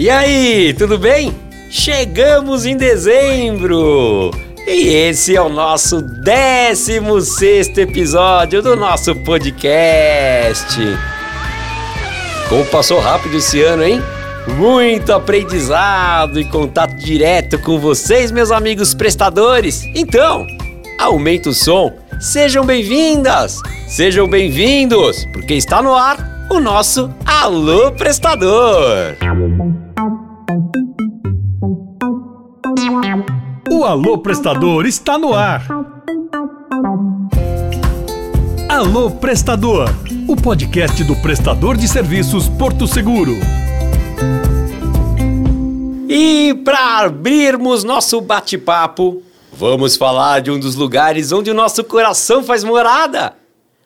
E aí, tudo bem? Chegamos em dezembro! E esse é o nosso 16 episódio do nosso podcast. Como passou rápido esse ano, hein? Muito aprendizado e contato direto com vocês, meus amigos prestadores. Então, aumenta o som. Sejam bem-vindas, sejam bem-vindos, porque está no ar o nosso Alô Prestador. O Alô Prestador está no ar. Alô Prestador, o podcast do prestador de serviços Porto Seguro. E para abrirmos nosso bate-papo, vamos falar de um dos lugares onde o nosso coração faz morada.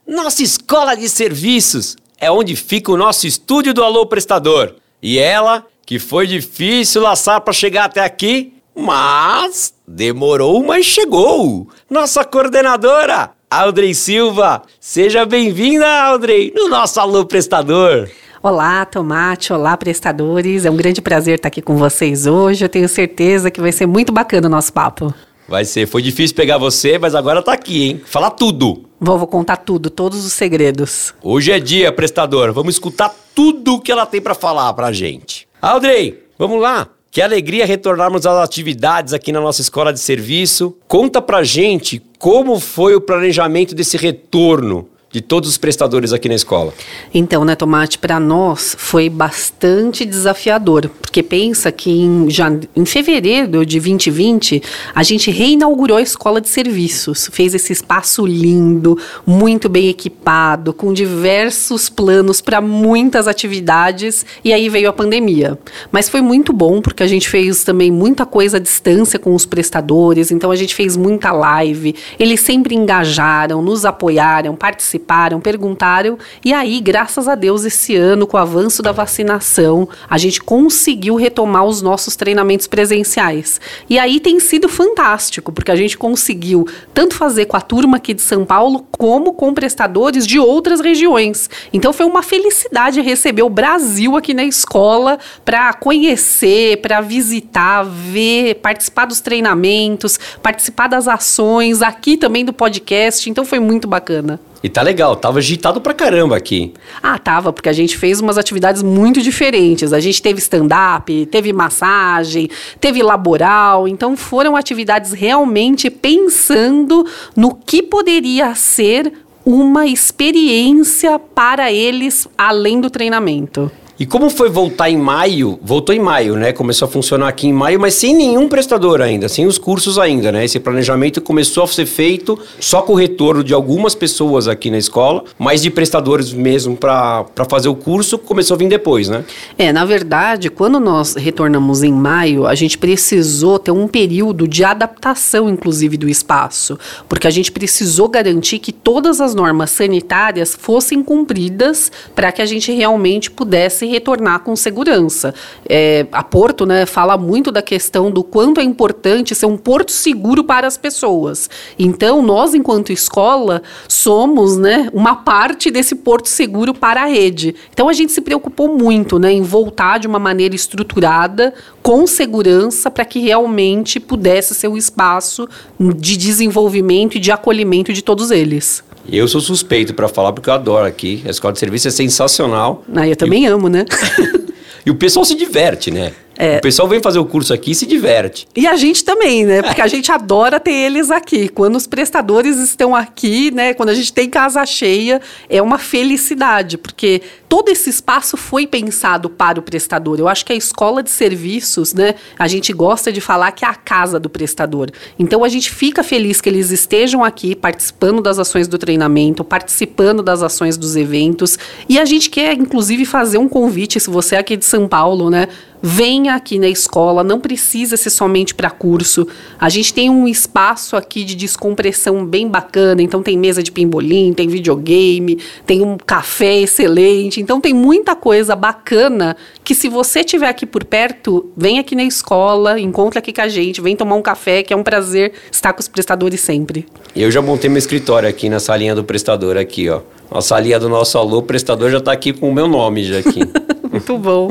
Nossa escola de serviços é onde fica o nosso estúdio do Alô Prestador. E ela, que foi difícil laçar para chegar até aqui, mas demorou, mas chegou. Nossa coordenadora, Audrey Silva. Seja bem-vinda, Audrey, no nosso Alô Prestador. Olá, Tomate, olá, prestadores. É um grande prazer estar aqui com vocês hoje. Eu tenho certeza que vai ser muito bacana o nosso papo. Vai ser. Foi difícil pegar você, mas agora tá aqui, hein? Fala tudo. Vou, vou contar tudo, todos os segredos. Hoje é dia, prestador. Vamos escutar tudo que ela tem para falar pra gente. Audrey, vamos lá. Que alegria retornarmos às atividades aqui na nossa escola de serviço. Conta pra gente como foi o planejamento desse retorno de todos os prestadores aqui na escola? Então, né, Tomate, para nós foi bastante desafiador, porque pensa que em, já, em fevereiro de 2020 a gente reinaugurou a escola de serviços, fez esse espaço lindo, muito bem equipado, com diversos planos para muitas atividades, e aí veio a pandemia. Mas foi muito bom porque a gente fez também muita coisa à distância com os prestadores, então a gente fez muita live, eles sempre engajaram, nos apoiaram, participaram participaram, perguntaram, e aí, graças a Deus, esse ano, com o avanço da vacinação, a gente conseguiu retomar os nossos treinamentos presenciais. E aí tem sido fantástico, porque a gente conseguiu tanto fazer com a turma aqui de São Paulo, como com prestadores de outras regiões. Então foi uma felicidade receber o Brasil aqui na escola para conhecer, para visitar, ver, participar dos treinamentos, participar das ações, aqui também do podcast. Então foi muito bacana. E tá legal, tava agitado pra caramba aqui. Ah, tava, porque a gente fez umas atividades muito diferentes. A gente teve stand-up, teve massagem, teve laboral. Então foram atividades realmente pensando no que poderia ser uma experiência para eles além do treinamento. E como foi voltar em maio? Voltou em maio, né? Começou a funcionar aqui em maio, mas sem nenhum prestador ainda, sem os cursos ainda, né? Esse planejamento começou a ser feito só com o retorno de algumas pessoas aqui na escola, mas de prestadores mesmo para fazer o curso começou a vir depois, né? É, na verdade, quando nós retornamos em maio, a gente precisou ter um período de adaptação, inclusive, do espaço, porque a gente precisou garantir que todas as normas sanitárias fossem cumpridas para que a gente realmente pudesse retornar com segurança. É, a Porto né, fala muito da questão do quanto é importante ser um porto seguro para as pessoas. Então, nós, enquanto escola, somos né, uma parte desse porto seguro para a rede. Então, a gente se preocupou muito né, em voltar de uma maneira estruturada, com segurança, para que realmente pudesse ser um espaço de desenvolvimento e de acolhimento de todos eles. Eu sou suspeito para falar porque eu adoro aqui. A escola de serviço é sensacional. Ah, eu também e... amo, né? e o pessoal se diverte, né? É. O pessoal vem fazer o curso aqui e se diverte. E a gente também, né? Porque a gente adora ter eles aqui. Quando os prestadores estão aqui, né? Quando a gente tem casa cheia, é uma felicidade, porque todo esse espaço foi pensado para o prestador. Eu acho que a escola de serviços, né? A gente gosta de falar que é a casa do prestador. Então a gente fica feliz que eles estejam aqui participando das ações do treinamento, participando das ações dos eventos. E a gente quer, inclusive, fazer um convite, se você é aqui de São Paulo, né? Venha aqui na escola, não precisa ser somente para curso. A gente tem um espaço aqui de descompressão bem bacana, então tem mesa de pimbolim, tem videogame, tem um café excelente, então tem muita coisa bacana que se você estiver aqui por perto, vem aqui na escola, encontra aqui com a gente, vem tomar um café, que é um prazer estar com os prestadores sempre. Eu já montei meu escritório aqui na salinha do prestador aqui, ó. A salinha do nosso alô, o prestador já está aqui com o meu nome já aqui. Muito bom.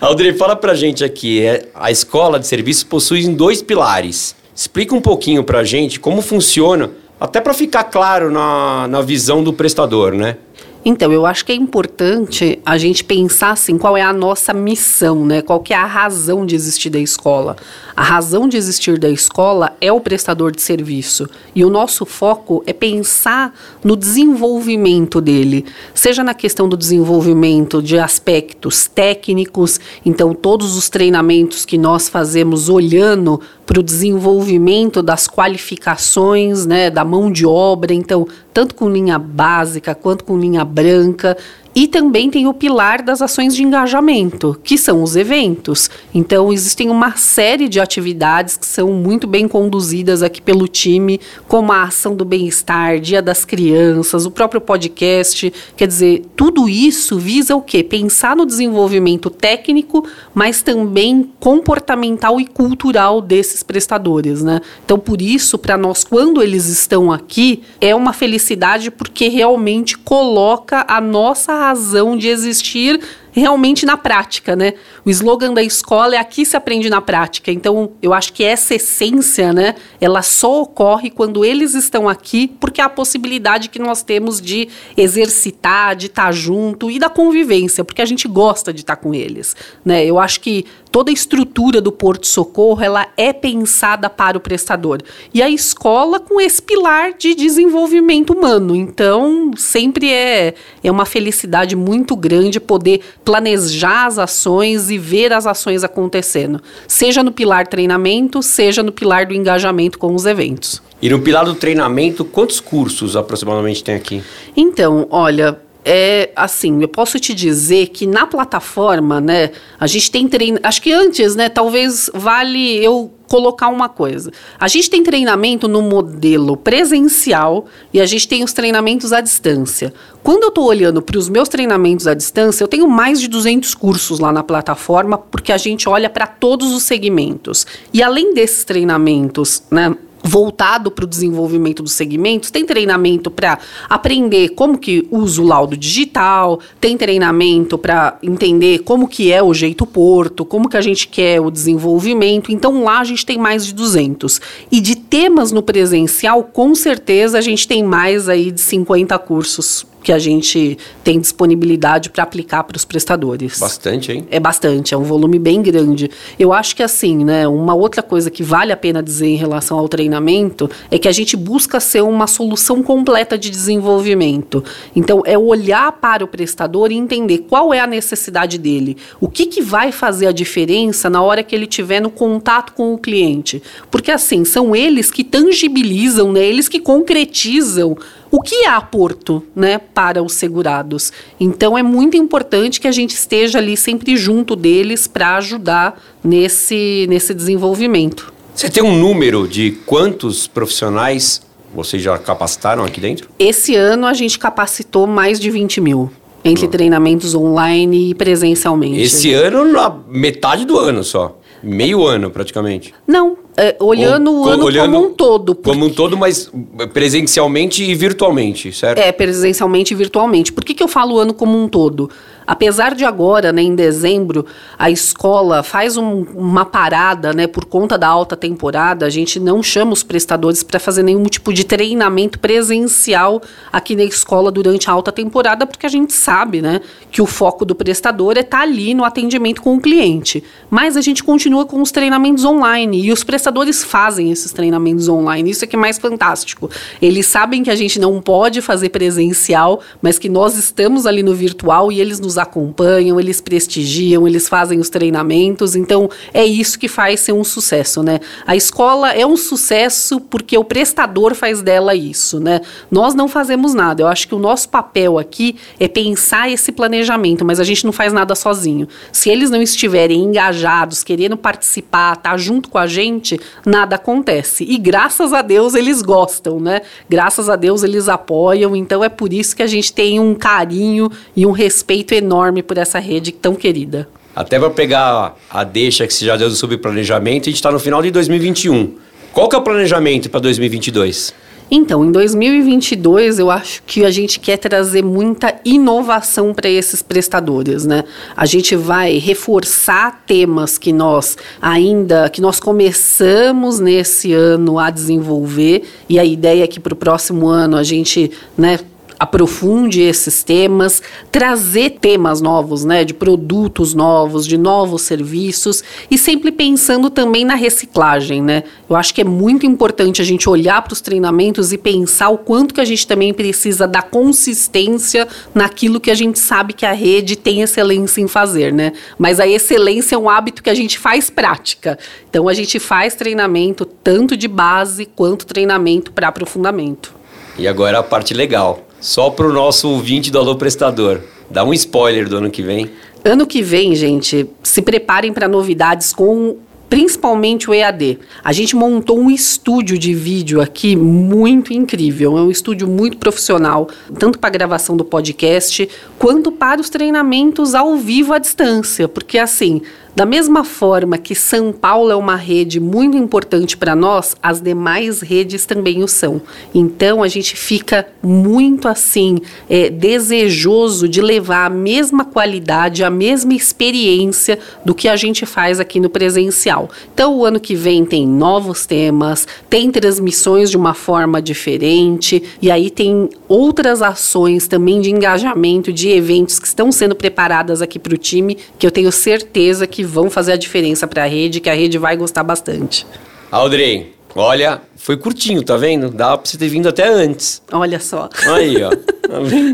Aldrey, fala pra gente aqui, é, a escola de serviço possui dois pilares. Explica um pouquinho pra gente como funciona, até para ficar claro na, na visão do prestador, né? Então, eu acho que é importante a gente pensar assim, qual é a nossa missão, né? Qual que é a razão de existir da escola? A razão de existir da escola é o prestador de serviço. E o nosso foco é pensar no desenvolvimento dele, seja na questão do desenvolvimento de aspectos técnicos, então todos os treinamentos que nós fazemos olhando para o desenvolvimento das qualificações, né, da mão de obra, então tanto com linha básica quanto com linha branca. E também tem o pilar das ações de engajamento, que são os eventos. Então, existem uma série de atividades que são muito bem conduzidas aqui pelo time, como a ação do bem-estar, Dia das Crianças, o próprio podcast. Quer dizer, tudo isso visa o quê? Pensar no desenvolvimento técnico, mas também comportamental e cultural desses prestadores, né? Então, por isso, para nós, quando eles estão aqui, é uma felicidade porque realmente coloca a nossa razão de existir realmente na prática, né? O slogan da escola é aqui se aprende na prática. Então, eu acho que essa essência, né, ela só ocorre quando eles estão aqui, porque é a possibilidade que nós temos de exercitar, de estar junto e da convivência, porque a gente gosta de estar com eles, né? Eu acho que toda a estrutura do Porto Socorro, ela é pensada para o prestador. E a escola com esse pilar de desenvolvimento humano. Então, sempre é, é uma felicidade muito grande poder planejar as ações e ver as ações acontecendo, seja no pilar treinamento, seja no pilar do engajamento com os eventos. E no pilar do treinamento, quantos cursos aproximadamente tem aqui? Então, olha, é assim, eu posso te dizer que na plataforma, né, a gente tem treino. Acho que antes, né, talvez vale eu colocar uma coisa. A gente tem treinamento no modelo presencial e a gente tem os treinamentos à distância. Quando eu estou olhando para os meus treinamentos à distância, eu tenho mais de 200 cursos lá na plataforma, porque a gente olha para todos os segmentos. E além desses treinamentos, né, voltado para o desenvolvimento dos segmentos, tem treinamento para aprender como que usa o laudo digital, tem treinamento para entender como que é o jeito Porto, como que a gente quer o desenvolvimento. Então lá a gente tem mais de 200. E de temas no presencial, com certeza a gente tem mais aí de 50 cursos que a gente tem disponibilidade para aplicar para os prestadores. Bastante, hein? É bastante, é um volume bem grande. Eu acho que assim, né, uma outra coisa que vale a pena dizer em relação ao treinamento é que a gente busca ser uma solução completa de desenvolvimento. Então, é olhar para o prestador e entender qual é a necessidade dele, o que, que vai fazer a diferença na hora que ele tiver no contato com o cliente. Porque assim, são eles que tangibilizam, né, eles que concretizam o que é aporto né, para os segurados. Então é muito importante que a gente esteja ali sempre junto deles para ajudar nesse, nesse desenvolvimento. Você tem um número de quantos profissionais vocês já capacitaram aqui dentro? Esse ano a gente capacitou mais de 20 mil. Entre uhum. treinamentos online e presencialmente. Esse ano, na metade do ano só. Meio ano, praticamente. Não, é, olhando o ano olhando como um todo. Porque... Como um todo, mas presencialmente e virtualmente, certo? É, presencialmente e virtualmente. Por que, que eu falo o ano como um todo? Apesar de agora, né, em dezembro, a escola faz um, uma parada, né, por conta da alta temporada, a gente não chama os prestadores para fazer nenhum tipo de treinamento presencial aqui na escola durante a alta temporada, porque a gente sabe, né, que o foco do prestador é estar tá ali no atendimento com o cliente. Mas a gente continua com os treinamentos online e os prestadores fazem esses treinamentos online. Isso é que é mais fantástico. Eles sabem que a gente não pode fazer presencial, mas que nós estamos ali no virtual e eles nos acompanham, eles prestigiam, eles fazem os treinamentos. Então, é isso que faz ser um sucesso, né? A escola é um sucesso porque o prestador faz dela isso, né? Nós não fazemos nada. Eu acho que o nosso papel aqui é pensar esse planejamento, mas a gente não faz nada sozinho. Se eles não estiverem engajados, querendo participar, estar tá junto com a gente, nada acontece. E graças a Deus eles gostam, né? Graças a Deus eles apoiam. Então é por isso que a gente tem um carinho e um respeito enorme por essa rede tão querida. Até para pegar a deixa que você já deu do subplanejamento, a gente está no final de 2021. Qual que é o planejamento para 2022? Então, em 2022, eu acho que a gente quer trazer muita inovação para esses prestadores, né? A gente vai reforçar temas que nós ainda que nós começamos nesse ano a desenvolver e a ideia é que para o próximo ano a gente, né, aprofunde esses temas, trazer temas novos, né, de produtos novos, de novos serviços e sempre pensando também na reciclagem, né? Eu acho que é muito importante a gente olhar para os treinamentos e pensar o quanto que a gente também precisa da consistência naquilo que a gente sabe que a rede tem excelência em fazer, né? Mas a excelência é um hábito que a gente faz prática. Então a gente faz treinamento tanto de base quanto treinamento para aprofundamento. E agora a parte legal. Só para o nosso ouvinte do Alô Prestador. Dá um spoiler do ano que vem. Ano que vem, gente, se preparem para novidades com principalmente o EAD. A gente montou um estúdio de vídeo aqui muito incrível. É um estúdio muito profissional, tanto para a gravação do podcast, quanto para os treinamentos ao vivo à distância. Porque, assim, da mesma forma que São Paulo é uma rede muito importante para nós, as demais redes também o são. Então a gente fica muito assim é, desejoso de levar a mesma qualidade, a mesma experiência do que a gente faz aqui no presencial. Então o ano que vem tem novos temas, tem transmissões de uma forma diferente e aí tem outras ações também de engajamento de eventos que estão sendo preparadas aqui para o time que eu tenho certeza que vão fazer a diferença para a rede, que a rede vai gostar bastante. Audrey, olha, foi curtinho, tá vendo? Dá para você ter vindo até antes. Olha só. Aí, ó. Tá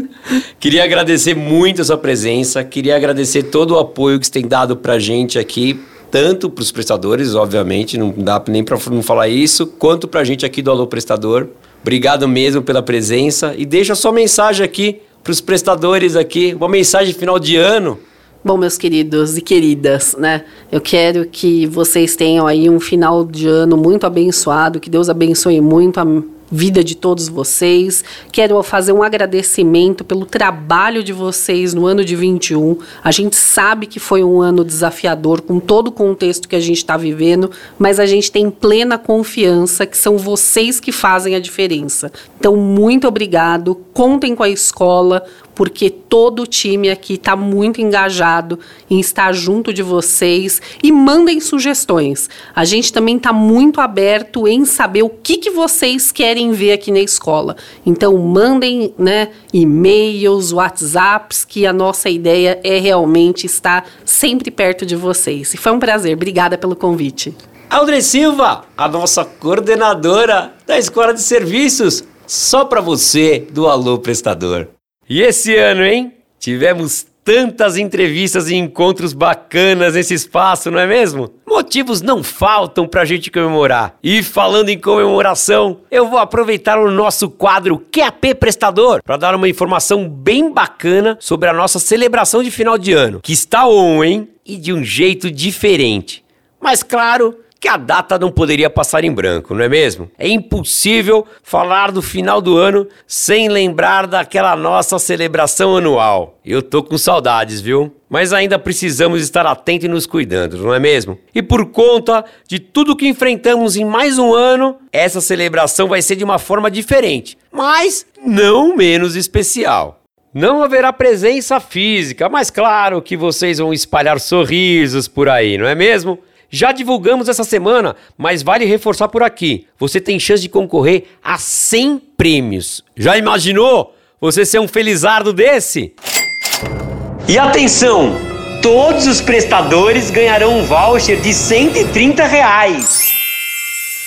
queria agradecer muito a sua presença, queria agradecer todo o apoio que você tem dado para a gente aqui, tanto para os prestadores, obviamente, não dá nem para não falar isso, quanto para a gente aqui do Alô Prestador. Obrigado mesmo pela presença e deixa a sua mensagem aqui para os prestadores aqui, uma mensagem final de ano Bom, meus queridos e queridas, né? Eu quero que vocês tenham aí um final de ano muito abençoado, que Deus abençoe muito a vida de todos vocês. Quero fazer um agradecimento pelo trabalho de vocês no ano de 21. A gente sabe que foi um ano desafiador com todo o contexto que a gente está vivendo, mas a gente tem plena confiança que são vocês que fazem a diferença. Então, muito obrigado. Contem com a escola porque todo o time aqui está muito engajado em estar junto de vocês e mandem sugestões. A gente também está muito aberto em saber o que, que vocês querem ver aqui na escola. Então mandem né, e-mails, WhatsApps, que a nossa ideia é realmente estar sempre perto de vocês. E foi um prazer. Obrigada pelo convite. Aldre Silva, a nossa coordenadora da Escola de Serviços, só para você do Alô Prestador. E esse ano, hein? Tivemos tantas entrevistas e encontros bacanas nesse espaço, não é mesmo? Motivos não faltam pra gente comemorar. E falando em comemoração, eu vou aproveitar o nosso quadro QAP Prestador para dar uma informação bem bacana sobre a nossa celebração de final de ano, que está on, hein? E de um jeito diferente. Mas claro, que a data não poderia passar em branco, não é mesmo? É impossível falar do final do ano sem lembrar daquela nossa celebração anual. Eu tô com saudades, viu? Mas ainda precisamos estar atentos e nos cuidando, não é mesmo? E por conta de tudo que enfrentamos em mais um ano, essa celebração vai ser de uma forma diferente, mas não menos especial. Não haverá presença física, mas claro que vocês vão espalhar sorrisos por aí, não é mesmo? Já divulgamos essa semana, mas vale reforçar por aqui. Você tem chance de concorrer a 100 prêmios. Já imaginou você ser um felizardo desse? E atenção! Todos os prestadores ganharão um voucher de 130 reais.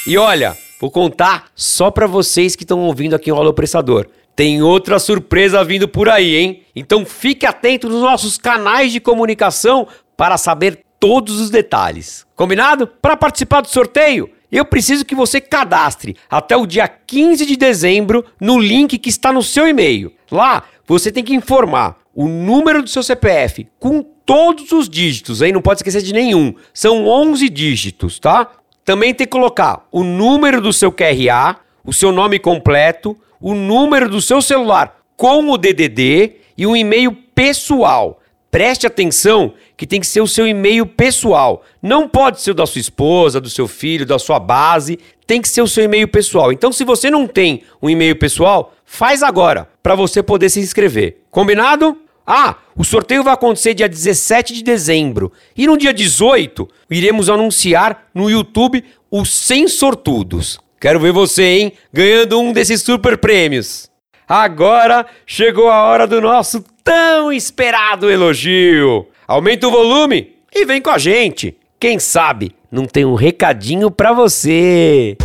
E olha, vou contar só para vocês que estão ouvindo aqui o Alô Prestador. Tem outra surpresa vindo por aí, hein? Então fique atento nos nossos canais de comunicação para saber todos os detalhes. Combinado? Para participar do sorteio, eu preciso que você cadastre até o dia 15 de dezembro no link que está no seu e-mail. Lá você tem que informar o número do seu CPF com todos os dígitos, aí não pode esquecer de nenhum. São 11 dígitos, tá? Também tem que colocar o número do seu QRA, o seu nome completo, o número do seu celular com o DDD e um e-mail pessoal Preste atenção que tem que ser o seu e-mail pessoal. Não pode ser o da sua esposa, do seu filho, da sua base. Tem que ser o seu e-mail pessoal. Então, se você não tem um e-mail pessoal, faz agora para você poder se inscrever. Combinado? Ah, o sorteio vai acontecer dia 17 de dezembro. E no dia 18, iremos anunciar no YouTube os 100 sortudos. Quero ver você, hein? Ganhando um desses super prêmios. Agora chegou a hora do nosso tão esperado elogio. Aumenta o volume e vem com a gente. Quem sabe não tem um recadinho para você.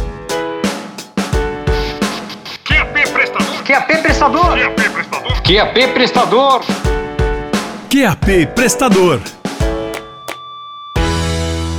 QAP Prestador. QAP Prestador. QAP Prestador. QAP Prestador. QAP Prestador.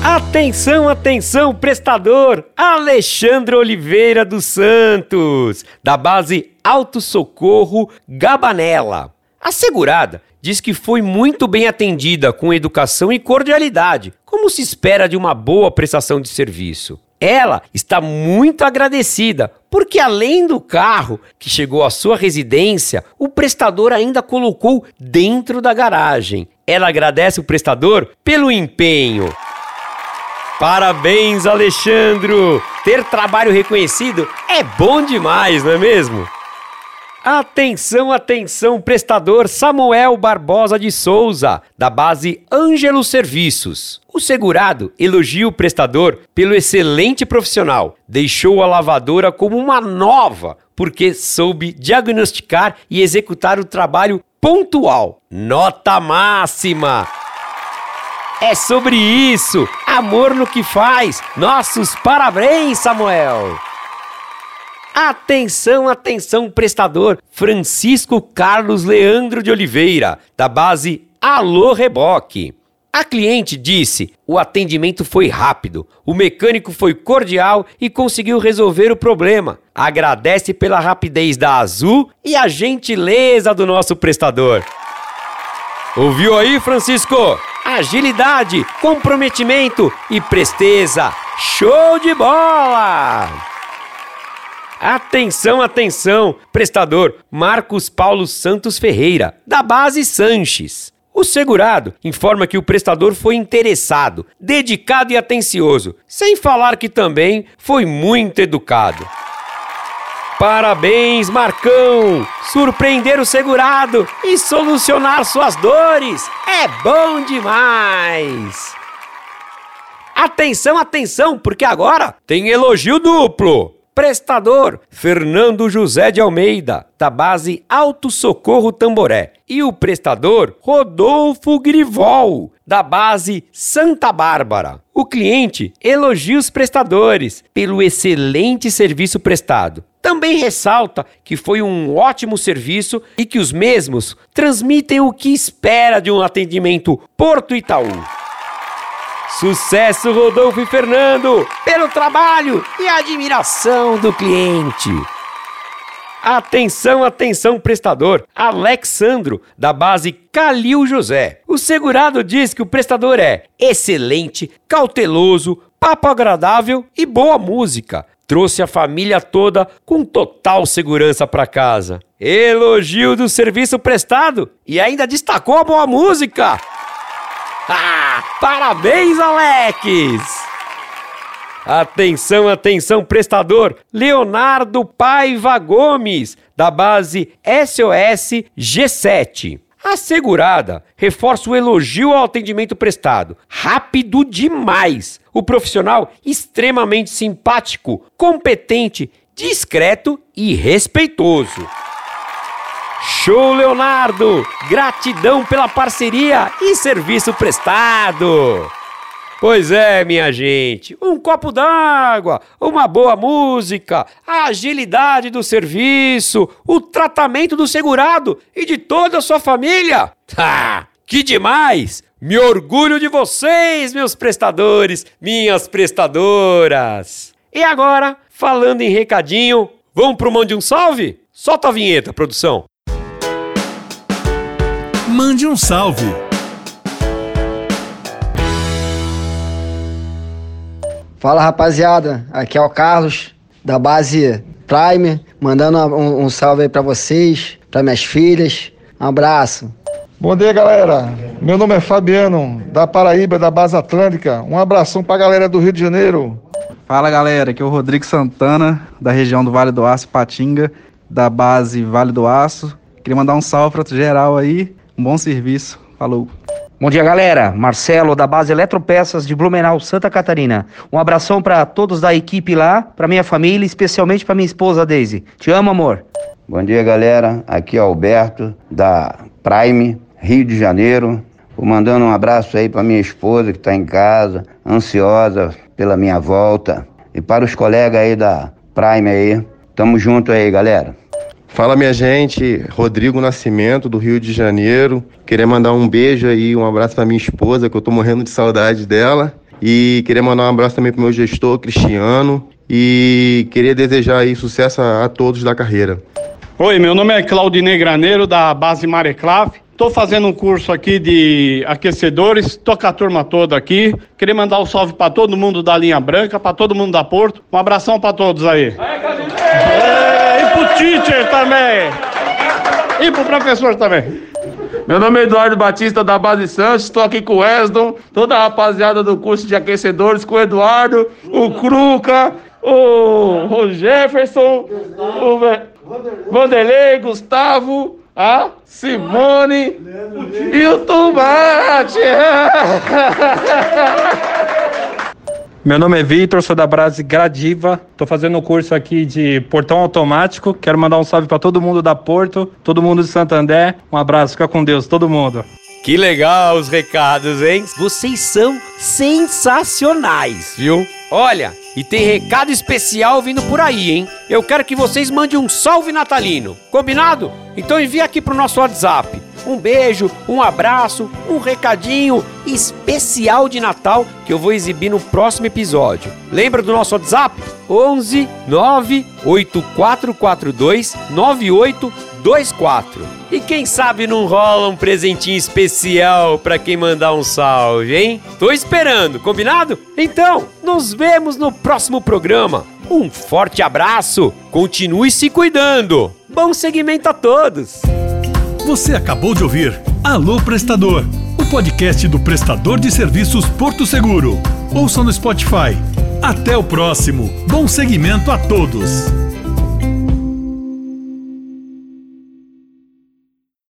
Atenção, atenção, prestador! Alexandre Oliveira dos Santos, da base Alto Socorro Gabanela. A segurada diz que foi muito bem atendida com educação e cordialidade, como se espera de uma boa prestação de serviço. Ela está muito agradecida, porque além do carro que chegou à sua residência, o prestador ainda colocou dentro da garagem. Ela agradece o prestador pelo empenho. Parabéns, Alexandro! Ter trabalho reconhecido é bom demais, não é mesmo? Atenção, atenção, prestador Samuel Barbosa de Souza, da base Ângelo Serviços. O segurado elogia o prestador pelo excelente profissional. Deixou a lavadora como uma nova, porque soube diagnosticar e executar o trabalho pontual. Nota máxima! É sobre isso! Amor no que faz! Nossos parabéns, Samuel! Atenção, atenção, prestador Francisco Carlos Leandro de Oliveira, da base Alô Reboque. A cliente disse: o atendimento foi rápido, o mecânico foi cordial e conseguiu resolver o problema. Agradece pela rapidez da Azul e a gentileza do nosso prestador. Ouviu aí, Francisco? Agilidade, comprometimento e presteza. Show de bola! Atenção, atenção, prestador Marcos Paulo Santos Ferreira, da base Sanches. O segurado informa que o prestador foi interessado, dedicado e atencioso, sem falar que também foi muito educado. Parabéns, Marcão! Surpreender o segurado e solucionar suas dores é bom demais! Atenção, atenção, porque agora tem elogio duplo! Prestador Fernando José de Almeida, da base Alto Socorro Tamboré. E o prestador Rodolfo Grivol, da base Santa Bárbara. O cliente elogia os prestadores pelo excelente serviço prestado. Também ressalta que foi um ótimo serviço e que os mesmos transmitem o que espera de um atendimento Porto Itaú. Sucesso, Rodolfo e Fernando, pelo trabalho e admiração do cliente. Atenção, atenção, prestador. Alexandro, da base Calil José. O segurado diz que o prestador é excelente, cauteloso, papo agradável e boa música. Trouxe a família toda com total segurança para casa. Elogio do serviço prestado e ainda destacou a boa música. Ah, parabéns, Alex! Atenção, atenção, prestador! Leonardo Paiva Gomes, da base SOS G7. A segurada reforça o elogio ao atendimento prestado. Rápido demais! O profissional extremamente simpático, competente, discreto e respeitoso. Show, Leonardo! Gratidão pela parceria e serviço prestado! Pois é, minha gente, um copo d'água, uma boa música, a agilidade do serviço, o tratamento do segurado e de toda a sua família. Ah, que demais! Me orgulho de vocês, meus prestadores, minhas prestadoras. E agora, falando em recadinho, vamos pro Mande um Salve? Solta a vinheta, produção. Mande um salve. Fala rapaziada, aqui é o Carlos da base Prime, mandando um, um salve aí pra vocês, pra minhas filhas. Um abraço. Bom dia, galera. Meu nome é Fabiano, da Paraíba, da Base Atlântica. Um abração pra galera do Rio de Janeiro. Fala galera, aqui é o Rodrigo Santana, da região do Vale do Aço, Patinga, da base Vale do Aço. Queria mandar um salve pra geral aí, um bom serviço. Falou. Bom dia, galera. Marcelo, da base Eletropeças de Blumenau, Santa Catarina. Um abração para todos da equipe lá, para minha família, especialmente para minha esposa Daisy. Te amo, amor. Bom dia, galera. Aqui é Alberto, da Prime, Rio de Janeiro. Vou mandando um abraço aí para minha esposa que está em casa, ansiosa pela minha volta. E para os colegas aí da Prime aí. Tamo junto aí, galera. Fala minha gente, Rodrigo Nascimento do Rio de Janeiro. Queria mandar um beijo aí, um abraço para minha esposa, que eu tô morrendo de saudade dela. E queria mandar um abraço também pro meu gestor, Cristiano. E queria desejar aí sucesso a, a todos da carreira. Oi, meu nome é Claudinei Graneiro, da base Mareclave. Estou fazendo um curso aqui de aquecedores, estou com a turma toda aqui. Queria mandar um salve para todo mundo da linha branca, para todo mundo da Porto. Um abração para todos aí. Pro teacher também. E pro professor também. Meu nome é Eduardo Batista da Base Santos, estou aqui com o Weston, toda a rapaziada do curso de aquecedores, com o Eduardo, o Cruca, o, o Jefferson, o Vanderlei, Gustavo, a Simone e o Tomate. Meu nome é Vitor, sou da Brase Gradiva. Tô fazendo um curso aqui de portão automático. Quero mandar um salve para todo mundo da Porto, todo mundo de Santander. Um abraço, fica com Deus, todo mundo. Que legal os recados, hein? Vocês são sensacionais, viu? Olha, e tem recado especial vindo por aí, hein? Eu quero que vocês mandem um salve natalino. Combinado? Então envia aqui pro nosso WhatsApp. Um beijo, um abraço, um recadinho especial de Natal que eu vou exibir no próximo episódio. Lembra do nosso WhatsApp? 11 98442 9824. E quem sabe não rola um presentinho especial para quem mandar um salve, hein? Tô esperando, combinado? Então, nos vemos no próximo programa. Um forte abraço, continue se cuidando. Bom segmento a todos. Você acabou de ouvir Alô Prestador, o podcast do prestador de serviços Porto Seguro. Ouça no Spotify. Até o próximo. Bom segmento a todos.